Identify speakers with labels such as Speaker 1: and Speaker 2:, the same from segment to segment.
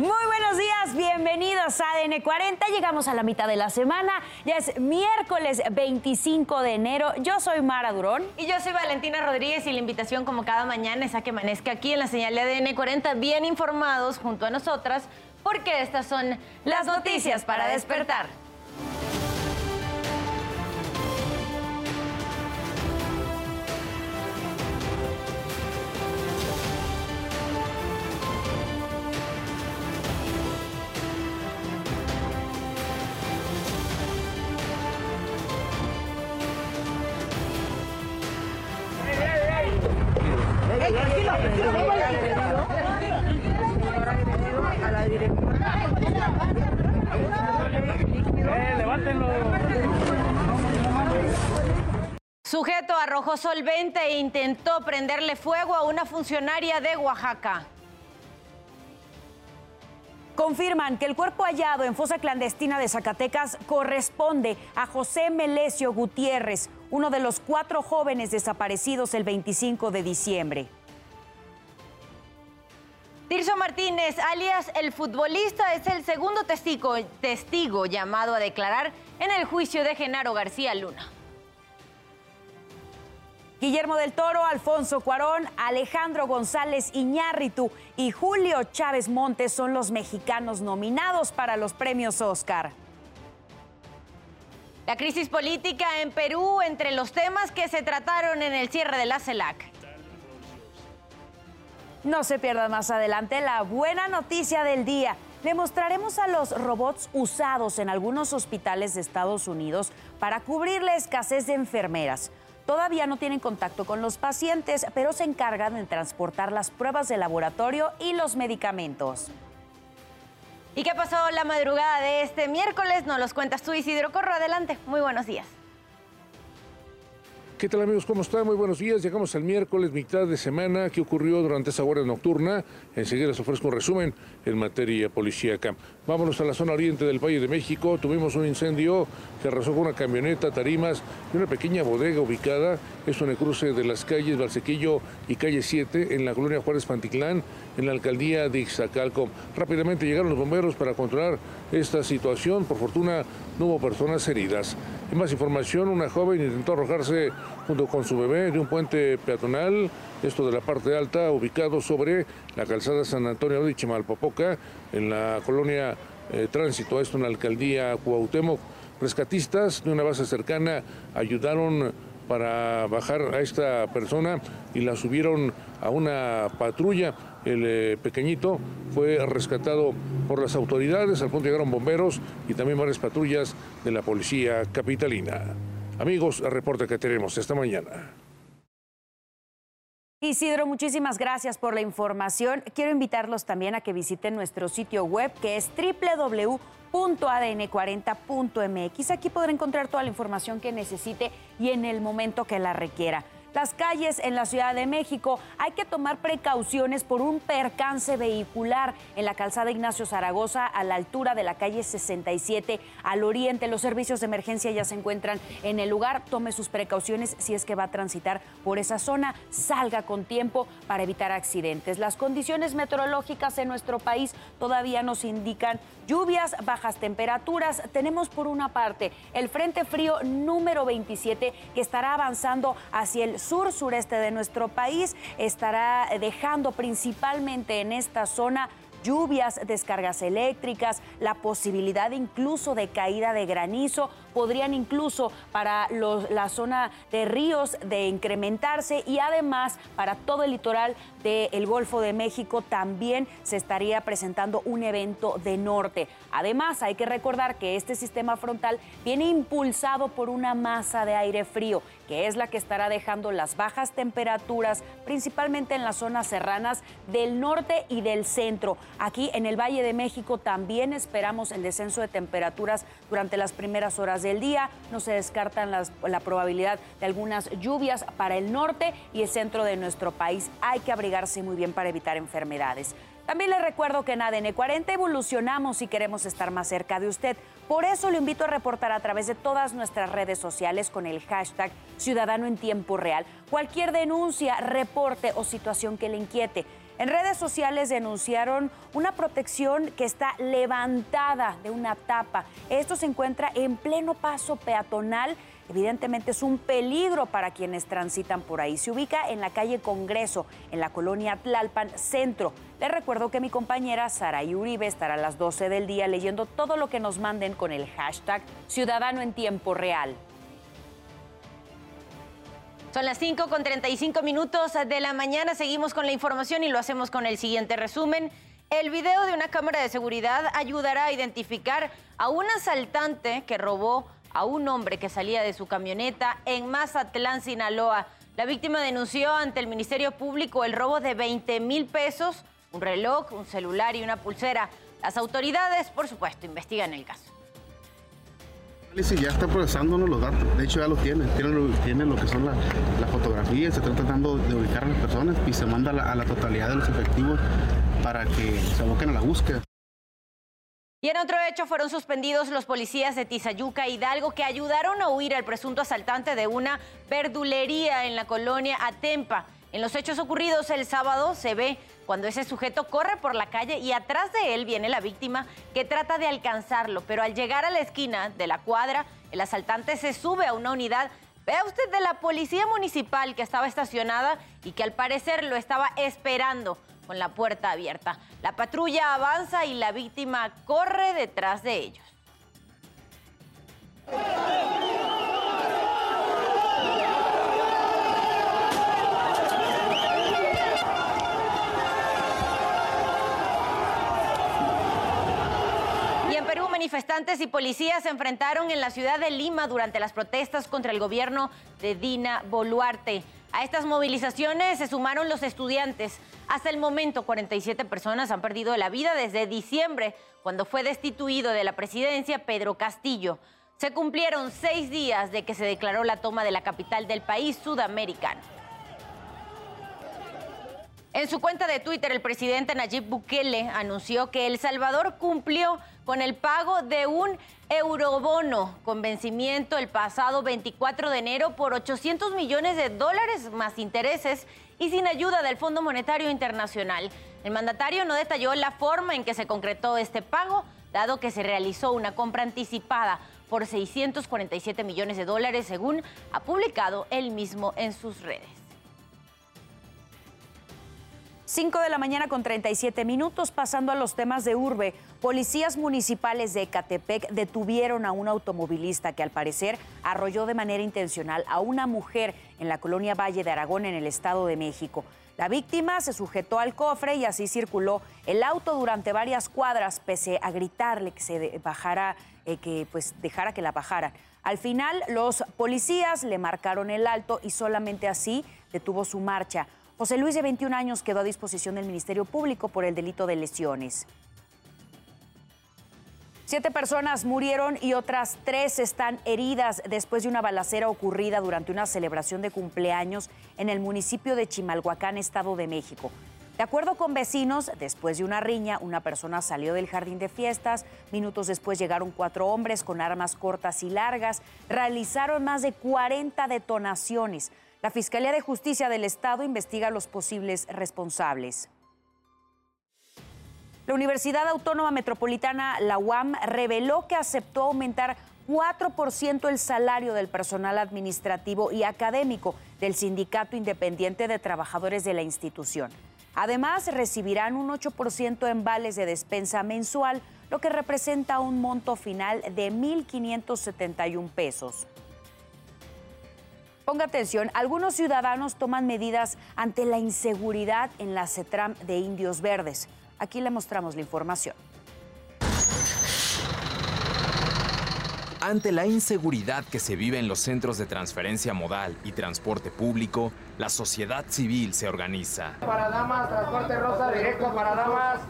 Speaker 1: Muy buenos días, bienvenidos a ADN 40. Llegamos a la mitad de la semana, ya es miércoles 25 de enero. Yo soy Mara Durón.
Speaker 2: Y yo soy Valentina Rodríguez y la invitación como cada mañana es a que amanezca aquí en la señal de ADN 40 bien informados junto a nosotras porque estas son las noticias para despertar. Sujeto arrojó solvente e intentó prenderle fuego a una funcionaria de Oaxaca.
Speaker 1: Confirman que el cuerpo hallado en fosa clandestina de Zacatecas corresponde a José Melesio Gutiérrez, uno de los cuatro jóvenes desaparecidos el 25 de diciembre.
Speaker 2: Tirso Martínez, alias el futbolista, es el segundo testigo, testigo llamado a declarar en el juicio de Genaro García Luna.
Speaker 1: Guillermo del Toro, Alfonso Cuarón, Alejandro González Iñárritu y Julio Chávez Montes son los mexicanos nominados para los premios Oscar.
Speaker 2: La crisis política en Perú entre los temas que se trataron en el cierre de la CELAC.
Speaker 1: No se pierda más adelante la buena noticia del día. Le mostraremos a los robots usados en algunos hospitales de Estados Unidos para cubrir la escasez de enfermeras. Todavía no tienen contacto con los pacientes, pero se encargan de transportar las pruebas de laboratorio y los medicamentos.
Speaker 2: ¿Y qué pasó la madrugada de este miércoles? Nos los cuentas tú, Isidro Corro. Adelante. Muy buenos días.
Speaker 3: ¿Qué tal amigos? ¿Cómo están? Muy buenos días. Llegamos al miércoles, mitad de semana. ¿Qué ocurrió durante esa guardia nocturna? Enseguida les ofrezco un resumen en materia policíaca. Vámonos a la zona oriente del Valle de México. Tuvimos un incendio que arrasó con una camioneta, tarimas y una pequeña bodega ubicada. Esto en el cruce de las calles Valsequillo y Calle 7 en la colonia Juárez Panticlán, en la alcaldía de Ixtacalco. Rápidamente llegaron los bomberos para controlar esta situación. Por fortuna no hubo personas heridas. En más información, una joven intentó arrojarse junto con su bebé de un puente peatonal, esto de la parte alta, ubicado sobre la calzada San Antonio de Chimalpopoca, en la colonia eh, Tránsito, esto en la alcaldía Cuauhtémoc. Rescatistas de una base cercana ayudaron para bajar a esta persona y la subieron a una patrulla. El eh, pequeñito fue rescatado por las autoridades, al punto llegaron bomberos y también varias patrullas de la policía capitalina. Amigos, el reporte que tenemos esta mañana.
Speaker 1: Isidro, muchísimas gracias por la información. Quiero invitarlos también a que visiten nuestro sitio web que es www.adn40.mx. Aquí podrá encontrar toda la información que necesite y en el momento que la requiera las calles en la Ciudad de México. Hay que tomar precauciones por un percance vehicular en la calzada Ignacio Zaragoza a la altura de la calle 67 al oriente. Los servicios de emergencia ya se encuentran en el lugar. Tome sus precauciones si es que va a transitar por esa zona. Salga con tiempo para evitar accidentes. Las condiciones meteorológicas en nuestro país todavía nos indican lluvias, bajas temperaturas. Tenemos por una parte el Frente Frío número 27 que estará avanzando hacia el sur-sureste de nuestro país. Estará dejando principalmente en esta zona lluvias, descargas eléctricas, la posibilidad incluso de caída de granizo, podrían incluso para la zona de ríos de incrementarse y además para todo el litoral del Golfo de México también se estaría presentando un evento de norte. Además, hay que recordar que este sistema frontal viene impulsado por una masa de aire frío, que es la que estará dejando las bajas temperaturas, principalmente en las zonas serranas del norte y del centro. Aquí en el Valle de México también esperamos el descenso de temperaturas durante las primeras horas del día. No se descartan la probabilidad de algunas lluvias para el norte y el centro de nuestro país. Hay que abrigarse muy bien para evitar enfermedades. También les recuerdo que en ADN 40 evolucionamos y queremos estar más cerca de usted. Por eso lo invito a reportar a través de todas nuestras redes sociales con el hashtag Ciudadano en Tiempo Real. Cualquier denuncia, reporte o situación que le inquiete. En redes sociales denunciaron una protección que está levantada de una tapa. Esto se encuentra en pleno paso peatonal. Evidentemente es un peligro para quienes transitan por ahí. Se ubica en la calle Congreso, en la colonia Tlalpan Centro. Les recuerdo que mi compañera Sara Uribe estará a las 12 del día leyendo todo lo que nos manden con el hashtag Ciudadano en Tiempo Real.
Speaker 2: Son las 5 con 35 minutos de la mañana. Seguimos con la información y lo hacemos con el siguiente resumen. El video de una cámara de seguridad ayudará a identificar a un asaltante que robó a un hombre que salía de su camioneta en Mazatlán, Sinaloa. La víctima denunció ante el Ministerio Público el robo de 20 mil pesos, un reloj, un celular y una pulsera. Las autoridades, por supuesto, investigan el caso
Speaker 4: ya está procesándonos los datos, de hecho ya lo tiene, tiene lo, que son las la fotografías, se está tratando de ubicar a las personas y se manda a la, totalidad de los efectivos para que se aboquen a la búsqueda.
Speaker 2: Y en otro hecho fueron suspendidos los policías de Tizayuca Hidalgo que ayudaron a huir al presunto asaltante de una verdulería en la colonia Atempa. En los hechos ocurridos el sábado se ve cuando ese sujeto corre por la calle y atrás de él viene la víctima que trata de alcanzarlo, pero al llegar a la esquina de la cuadra, el asaltante se sube a una unidad Vea usted de la policía municipal que estaba estacionada y que al parecer lo estaba esperando con la puerta abierta. La patrulla avanza y la víctima corre detrás de ellos. Manifestantes y policías se enfrentaron en la ciudad de Lima durante las protestas contra el gobierno de Dina Boluarte. A estas movilizaciones se sumaron los estudiantes. Hasta el momento, 47 personas han perdido la vida desde diciembre, cuando fue destituido de la presidencia Pedro Castillo. Se cumplieron seis días de que se declaró la toma de la capital del país sudamericano. En su cuenta de Twitter, el presidente Nayib Bukele anunció que El Salvador cumplió con el pago de un eurobono con vencimiento el pasado 24 de enero por 800 millones de dólares más intereses y sin ayuda del Fondo Monetario Internacional. El mandatario no detalló la forma en que se concretó este pago, dado que se realizó una compra anticipada por 647 millones de dólares, según ha publicado él mismo en sus redes.
Speaker 1: 5 de la mañana con 37 minutos, pasando a los temas de urbe. Policías municipales de Ecatepec detuvieron a un automovilista que al parecer arrolló de manera intencional a una mujer en la colonia Valle de Aragón en el Estado de México. La víctima se sujetó al cofre y así circuló el auto durante varias cuadras, pese a gritarle que se bajara, eh, que pues dejara que la bajara. Al final, los policías le marcaron el alto y solamente así detuvo su marcha. José Luis, de 21 años, quedó a disposición del Ministerio Público por el delito de lesiones. Siete personas murieron y otras tres están heridas después de una balacera ocurrida durante una celebración de cumpleaños en el municipio de Chimalhuacán, Estado de México. De acuerdo con vecinos, después de una riña, una persona salió del jardín de fiestas. Minutos después llegaron cuatro hombres con armas cortas y largas. Realizaron más de 40 detonaciones. La Fiscalía de Justicia del Estado investiga los posibles responsables. La Universidad Autónoma Metropolitana, la UAM, reveló que aceptó aumentar 4% el salario del personal administrativo y académico del Sindicato Independiente de Trabajadores de la institución. Además, recibirán un 8% en vales de despensa mensual, lo que representa un monto final de 1.571 pesos. Ponga atención, algunos ciudadanos toman medidas ante la inseguridad en la CETRAM de Indios Verdes. Aquí le mostramos la información.
Speaker 5: Ante la inseguridad que se vive en los centros de transferencia modal y transporte público, la sociedad civil se organiza.
Speaker 6: Para damas, transporte rosa, directo para damas.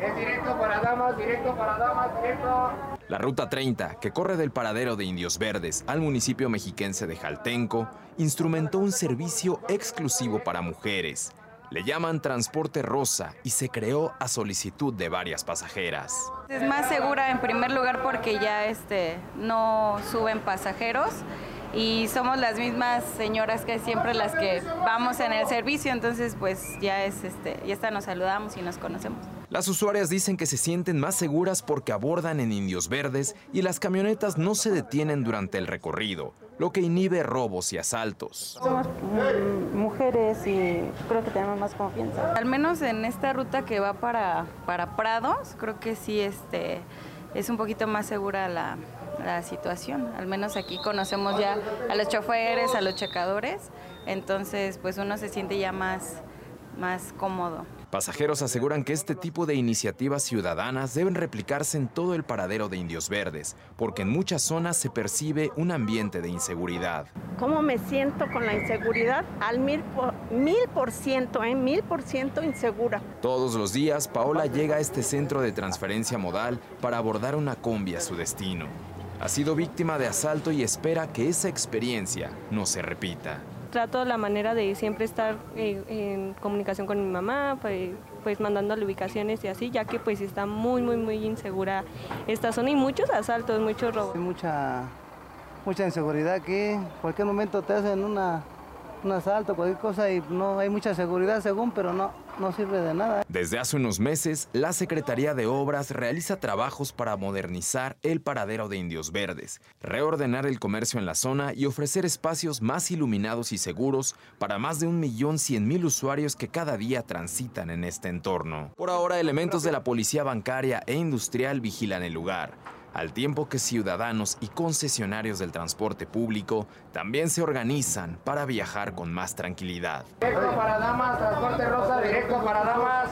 Speaker 6: Es directo para damas, directo para damas, directo.
Speaker 5: La Ruta 30, que corre del paradero de Indios Verdes al municipio mexiquense de Jaltenco, instrumentó un servicio exclusivo para mujeres. Le llaman Transporte Rosa y se creó a solicitud de varias pasajeras.
Speaker 7: Es más segura en primer lugar porque ya este, no suben pasajeros y somos las mismas señoras que siempre las que vamos en el servicio, entonces pues ya es este, ya nos saludamos y nos conocemos.
Speaker 5: Las usuarias dicen que se sienten más seguras porque abordan en Indios Verdes y las camionetas no se detienen durante el recorrido, lo que inhibe robos y asaltos.
Speaker 7: Somos mujeres y creo que tenemos más confianza. Al menos en esta ruta que va para, para Prados, creo que sí este, es un poquito más segura la, la situación. Al menos aquí conocemos ya a los choferes, a los checadores, entonces pues uno se siente ya más, más cómodo.
Speaker 5: Pasajeros aseguran que este tipo de iniciativas ciudadanas deben replicarse en todo el paradero de Indios Verdes, porque en muchas zonas se percibe un ambiente de inseguridad.
Speaker 8: ¿Cómo me siento con la inseguridad? Al mil por, mil por ciento, ¿eh? Mil por ciento insegura.
Speaker 5: Todos los días, Paola llega a este centro de transferencia modal para abordar una combi a su destino. Ha sido víctima de asalto y espera que esa experiencia no se repita
Speaker 7: trato la manera de siempre estar eh, en comunicación con mi mamá, pues, pues mandándole ubicaciones y así, ya que pues está muy, muy, muy insegura esta zona y muchos asaltos, muchos robos.
Speaker 9: Mucha, mucha inseguridad aquí, cualquier momento te hacen una, un asalto, cualquier cosa y no hay mucha seguridad según, pero no, sirve de nada.
Speaker 5: Desde hace unos meses, la Secretaría de Obras realiza trabajos para modernizar el paradero de Indios Verdes, reordenar el comercio en la zona y ofrecer espacios más iluminados y seguros para más de un millón cien mil usuarios que cada día transitan en este entorno. Por ahora, elementos de la policía bancaria e industrial vigilan el lugar al tiempo que ciudadanos y concesionarios del transporte público también se organizan para viajar con más tranquilidad.
Speaker 6: Directo para damas, transporte rosa, directo para damas.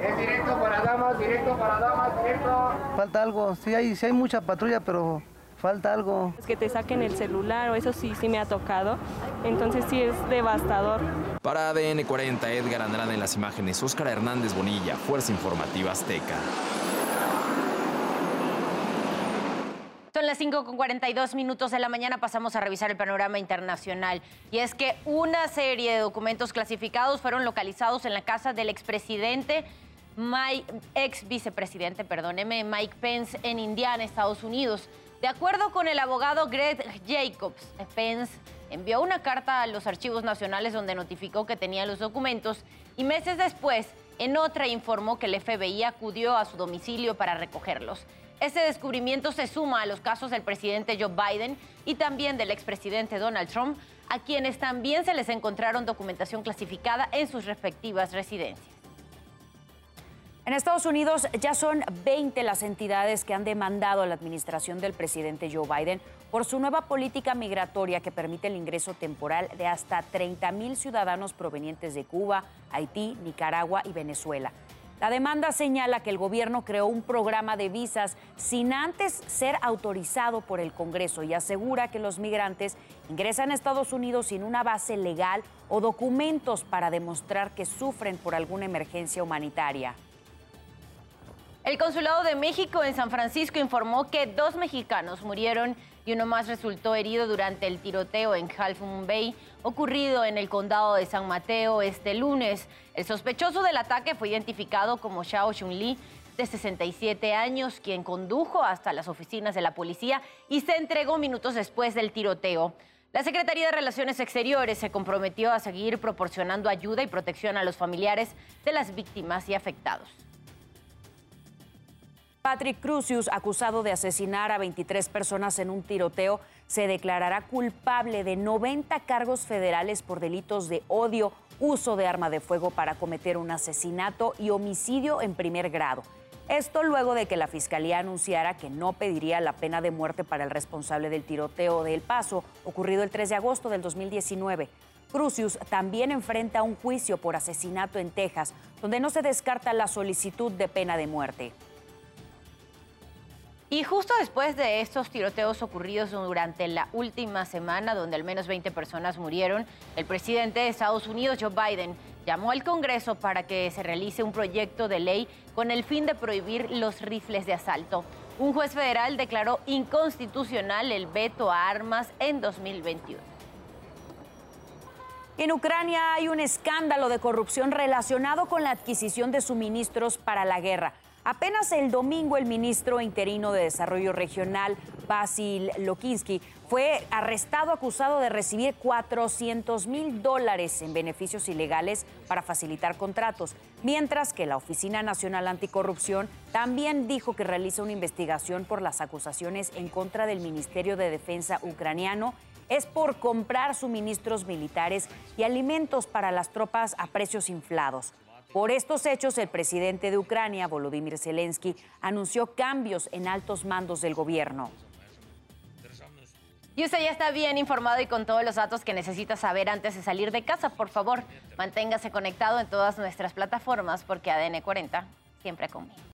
Speaker 6: Es directo para damas, directo para damas, directo.
Speaker 9: Falta algo, sí hay, sí hay mucha patrulla, pero falta algo.
Speaker 7: Es que te saquen el celular, o eso sí, sí me ha tocado. Entonces sí es devastador.
Speaker 5: Para ADN 40, Edgar Andrade en las imágenes, Óscar Hernández Bonilla, Fuerza Informativa Azteca.
Speaker 2: Son las 5 con 42 minutos de la mañana, pasamos a revisar el panorama internacional. Y es que una serie de documentos clasificados fueron localizados en la casa del expresidente, Mike, ex vicepresidente, perdóneme, Mike Pence en Indiana, Estados Unidos. De acuerdo con el abogado Greg Jacobs, Pence envió una carta a los archivos nacionales donde notificó que tenía los documentos y meses después, en otra informó que el FBI acudió a su domicilio para recogerlos. Este descubrimiento se suma a los casos del presidente Joe Biden y también del expresidente Donald Trump, a quienes también se les encontraron documentación clasificada en sus respectivas residencias.
Speaker 1: En Estados Unidos ya son 20 las entidades que han demandado a la administración del presidente Joe Biden por su nueva política migratoria que permite el ingreso temporal de hasta 30 mil ciudadanos provenientes de Cuba, Haití, Nicaragua y Venezuela. La demanda señala que el gobierno creó un programa de visas sin antes ser autorizado por el Congreso y asegura que los migrantes ingresan a Estados Unidos sin una base legal o documentos para demostrar que sufren por alguna emergencia humanitaria.
Speaker 2: El Consulado de México en San Francisco informó que dos mexicanos murieron y uno más resultó herido durante el tiroteo en Half Moon Bay ocurrido en el condado de San Mateo este lunes. El sospechoso del ataque fue identificado como Xiao Xunli, de 67 años, quien condujo hasta las oficinas de la policía y se entregó minutos después del tiroteo. La Secretaría de Relaciones Exteriores se comprometió a seguir proporcionando ayuda y protección a los familiares de las víctimas y afectados.
Speaker 1: Patrick Crucius, acusado de asesinar a 23 personas en un tiroteo, se declarará culpable de 90 cargos federales por delitos de odio, uso de arma de fuego para cometer un asesinato y homicidio en primer grado. Esto luego de que la fiscalía anunciara que no pediría la pena de muerte para el responsable del tiroteo de El Paso, ocurrido el 3 de agosto del 2019. Crucius también enfrenta un juicio por asesinato en Texas, donde no se descarta la solicitud de pena de muerte.
Speaker 2: Y justo después de estos tiroteos ocurridos durante la última semana, donde al menos 20 personas murieron, el presidente de Estados Unidos, Joe Biden, llamó al Congreso para que se realice un proyecto de ley con el fin de prohibir los rifles de asalto. Un juez federal declaró inconstitucional el veto a armas en 2021.
Speaker 1: En Ucrania hay un escándalo de corrupción relacionado con la adquisición de suministros para la guerra. Apenas el domingo el ministro interino de Desarrollo Regional, Basil Lokinsky, fue arrestado acusado de recibir 400 mil dólares en beneficios ilegales para facilitar contratos, mientras que la Oficina Nacional Anticorrupción también dijo que realiza una investigación por las acusaciones en contra del Ministerio de Defensa ucraniano es por comprar suministros militares y alimentos para las tropas a precios inflados. Por estos hechos, el presidente de Ucrania, Volodymyr Zelensky, anunció cambios en altos mandos del gobierno.
Speaker 2: Y usted ya está bien informado y con todos los datos que necesita saber antes de salir de casa. Por favor, manténgase conectado en todas nuestras plataformas porque ADN 40 siempre conmigo.